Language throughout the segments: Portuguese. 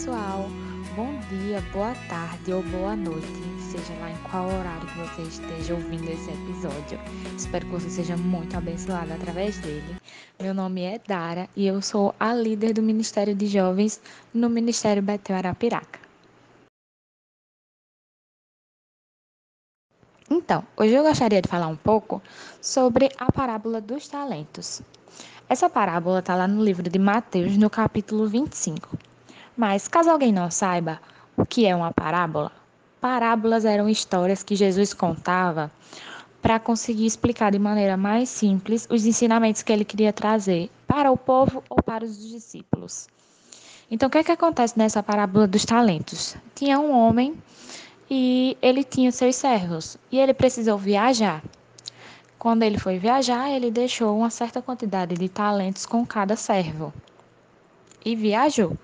pessoal, bom dia, boa tarde ou boa noite, seja lá em qual horário que você esteja ouvindo esse episódio. Espero que você seja muito abençoado através dele. Meu nome é Dara e eu sou a líder do Ministério de Jovens no Ministério Betel Arapiraca. Então, hoje eu gostaria de falar um pouco sobre a parábola dos talentos. Essa parábola está lá no livro de Mateus, no capítulo 25. Mas, caso alguém não saiba o que é uma parábola, parábolas eram histórias que Jesus contava para conseguir explicar de maneira mais simples os ensinamentos que ele queria trazer para o povo ou para os discípulos. Então, o que é que acontece nessa parábola dos talentos? Tinha um homem e ele tinha seus servos e ele precisou viajar. Quando ele foi viajar, ele deixou uma certa quantidade de talentos com cada servo e viajou.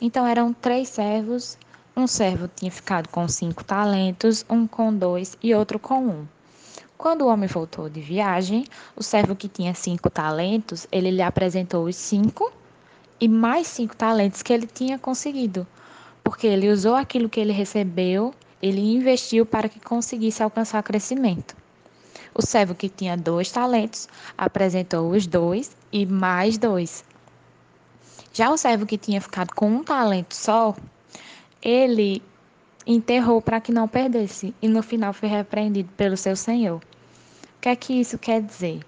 Então eram três servos. Um servo tinha ficado com cinco talentos, um com dois e outro com um. Quando o homem voltou de viagem, o servo que tinha cinco talentos, ele lhe apresentou os cinco e mais cinco talentos que ele tinha conseguido, porque ele usou aquilo que ele recebeu, ele investiu para que conseguisse alcançar crescimento. O servo que tinha dois talentos apresentou os dois e mais dois. Já o servo que tinha ficado com um talento só, ele enterrou para que não perdesse e no final foi repreendido pelo seu senhor. O que é que isso quer dizer?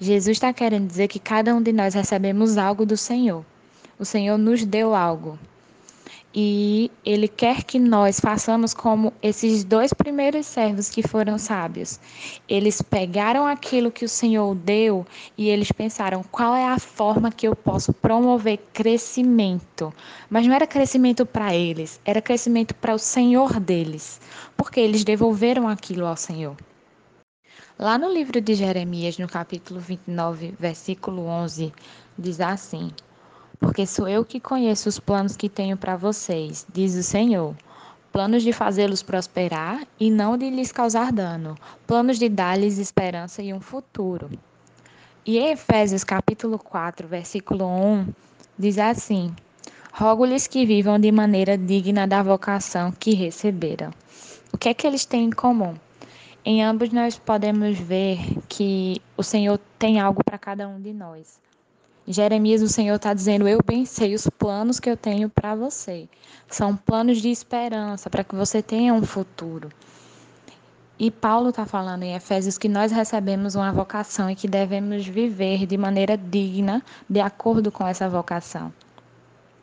Jesus está querendo dizer que cada um de nós recebemos algo do Senhor. O Senhor nos deu algo e ele quer que nós façamos como esses dois primeiros servos que foram sábios. Eles pegaram aquilo que o Senhor deu e eles pensaram qual é a forma que eu posso promover crescimento. Mas não era crescimento para eles, era crescimento para o Senhor deles, porque eles devolveram aquilo ao Senhor. Lá no livro de Jeremias, no capítulo 29, versículo 11, diz assim: porque sou eu que conheço os planos que tenho para vocês, diz o Senhor. Planos de fazê-los prosperar e não de lhes causar dano, planos de dar-lhes esperança e um futuro. E em Efésios capítulo 4, versículo 1, diz assim: Rogo-lhes que vivam de maneira digna da vocação que receberam. O que é que eles têm em comum? Em ambos nós podemos ver que o Senhor tem algo para cada um de nós. Jeremias, o Senhor está dizendo: Eu bem sei os planos que eu tenho para você. São planos de esperança, para que você tenha um futuro. E Paulo está falando em Efésios que nós recebemos uma vocação e que devemos viver de maneira digna, de acordo com essa vocação.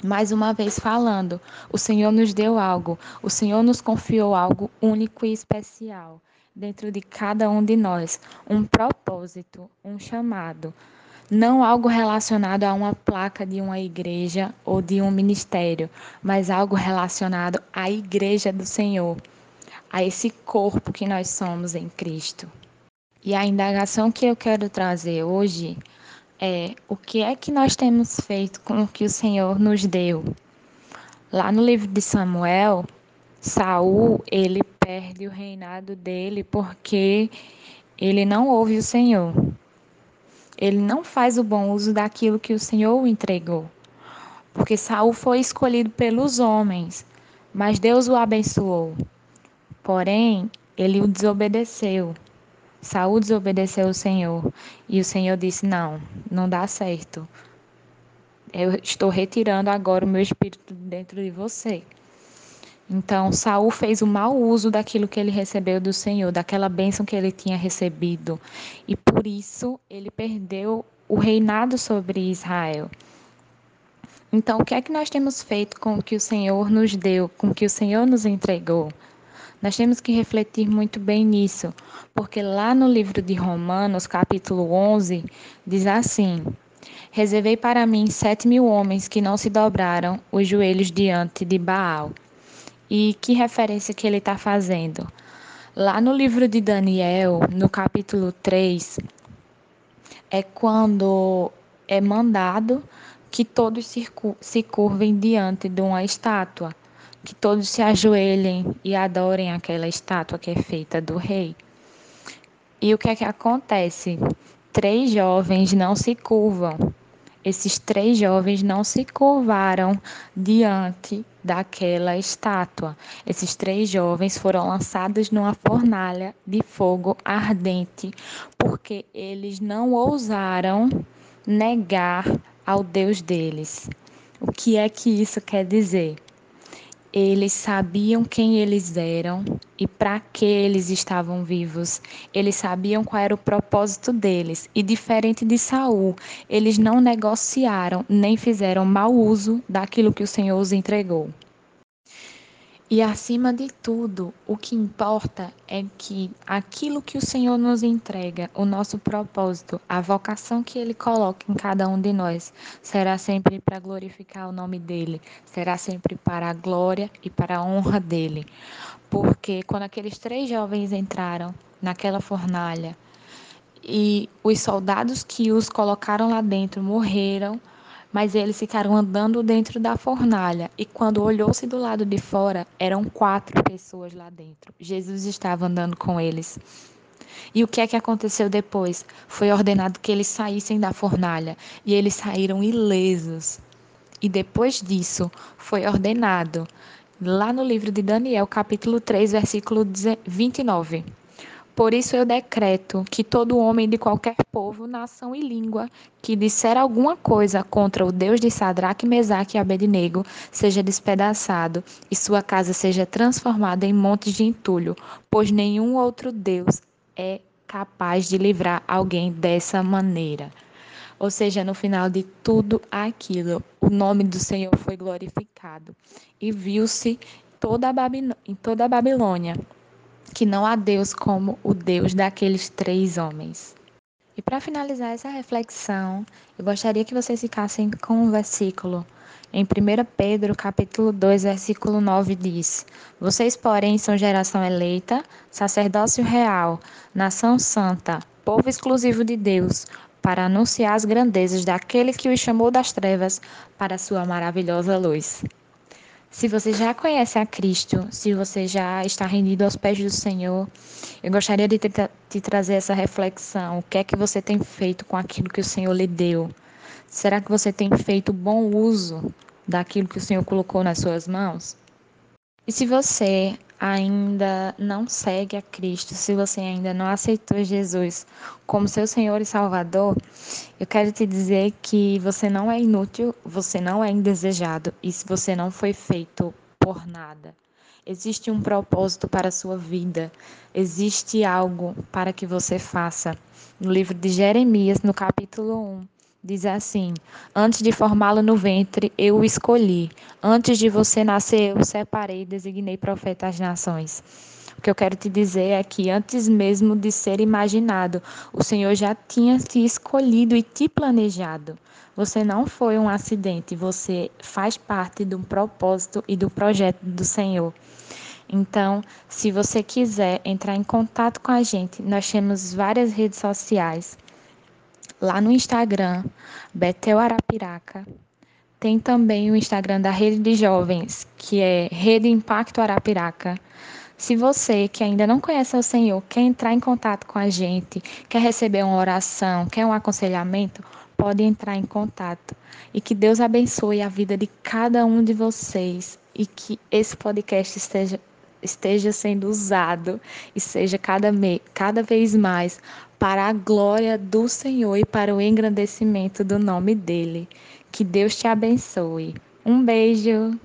Mais uma vez falando, o Senhor nos deu algo, o Senhor nos confiou algo único e especial dentro de cada um de nós, um propósito, um chamado não algo relacionado a uma placa de uma igreja ou de um ministério, mas algo relacionado à igreja do Senhor, a esse corpo que nós somos em Cristo. E a indagação que eu quero trazer hoje é o que é que nós temos feito com o que o Senhor nos deu. Lá no livro de Samuel, Saul, ele perde o reinado dele porque ele não ouve o Senhor. Ele não faz o bom uso daquilo que o Senhor o entregou. Porque Saul foi escolhido pelos homens, mas Deus o abençoou. Porém, ele o desobedeceu. Saul desobedeceu o Senhor, e o Senhor disse: "Não, não dá certo. Eu estou retirando agora o meu espírito dentro de você." Então, Saul fez o mau uso daquilo que ele recebeu do Senhor, daquela bênção que ele tinha recebido, e por isso ele perdeu o reinado sobre Israel. Então, o que é que nós temos feito com o que o Senhor nos deu, com o que o Senhor nos entregou? Nós temos que refletir muito bem nisso, porque lá no livro de Romanos, capítulo 11, diz assim: Reservei para mim sete mil homens que não se dobraram os joelhos diante de Baal. E que referência que ele está fazendo? Lá no livro de Daniel, no capítulo 3, é quando é mandado que todos se curvem diante de uma estátua, que todos se ajoelhem e adorem aquela estátua que é feita do rei. E o que é que acontece? Três jovens não se curvam, esses três jovens não se curvaram diante daquela estátua. Esses três jovens foram lançados numa fornalha de fogo ardente, porque eles não ousaram negar ao Deus deles. O que é que isso quer dizer? Eles sabiam quem eles eram e para que eles estavam vivos. Eles sabiam qual era o propósito deles. E diferente de Saul, eles não negociaram nem fizeram mau uso daquilo que o Senhor os entregou. E acima de tudo, o que importa é que aquilo que o Senhor nos entrega, o nosso propósito, a vocação que Ele coloca em cada um de nós, será sempre para glorificar o nome dEle, será sempre para a glória e para a honra dEle. Porque quando aqueles três jovens entraram naquela fornalha e os soldados que os colocaram lá dentro morreram, mas eles ficaram andando dentro da fornalha e quando olhou-se do lado de fora, eram quatro pessoas lá dentro. Jesus estava andando com eles. E o que é que aconteceu depois? Foi ordenado que eles saíssem da fornalha e eles saíram ilesos. E depois disso, foi ordenado, lá no livro de Daniel, capítulo 3, versículo 29. Por isso eu decreto que todo homem de qualquer povo, nação e língua que disser alguma coisa contra o Deus de Sadraque, Mesaque e Abednego seja despedaçado e sua casa seja transformada em montes de entulho, pois nenhum outro Deus é capaz de livrar alguém dessa maneira. Ou seja, no final de tudo aquilo, o nome do Senhor foi glorificado e viu-se toda em toda a Babilônia que não há Deus como o Deus daqueles três homens. E para finalizar essa reflexão, eu gostaria que vocês ficassem com um versículo. Em 1 Pedro, capítulo 2, versículo 9 diz: Vocês, porém, são geração eleita, sacerdócio real, nação santa, povo exclusivo de Deus, para anunciar as grandezas daquele que os chamou das trevas para a sua maravilhosa luz. Se você já conhece a Cristo, se você já está rendido aos pés do Senhor, eu gostaria de te, te trazer essa reflexão. O que é que você tem feito com aquilo que o Senhor lhe deu? Será que você tem feito bom uso daquilo que o Senhor colocou nas suas mãos? E se você ainda não segue a Cristo, se você ainda não aceitou Jesus como seu Senhor e Salvador, eu quero te dizer que você não é inútil, você não é indesejado e se você não foi feito por nada. Existe um propósito para a sua vida, existe algo para que você faça. No livro de Jeremias, no capítulo 1, Diz assim: Antes de formá-lo no ventre, eu o escolhi. Antes de você nascer, eu o separei e designei profeta às nações. O que eu quero te dizer é que antes mesmo de ser imaginado, o Senhor já tinha te escolhido e te planejado. Você não foi um acidente, você faz parte um propósito e do projeto do Senhor. Então, se você quiser entrar em contato com a gente, nós temos várias redes sociais lá no Instagram, Betel Arapiraca. Tem também o Instagram da Rede de Jovens, que é Rede Impacto Arapiraca. Se você que ainda não conhece o Senhor quer entrar em contato com a gente, quer receber uma oração, quer um aconselhamento, pode entrar em contato. E que Deus abençoe a vida de cada um de vocês e que esse podcast esteja esteja sendo usado e seja cada, me, cada vez mais para a glória do Senhor e para o engrandecimento do nome dele. Que Deus te abençoe. Um beijo.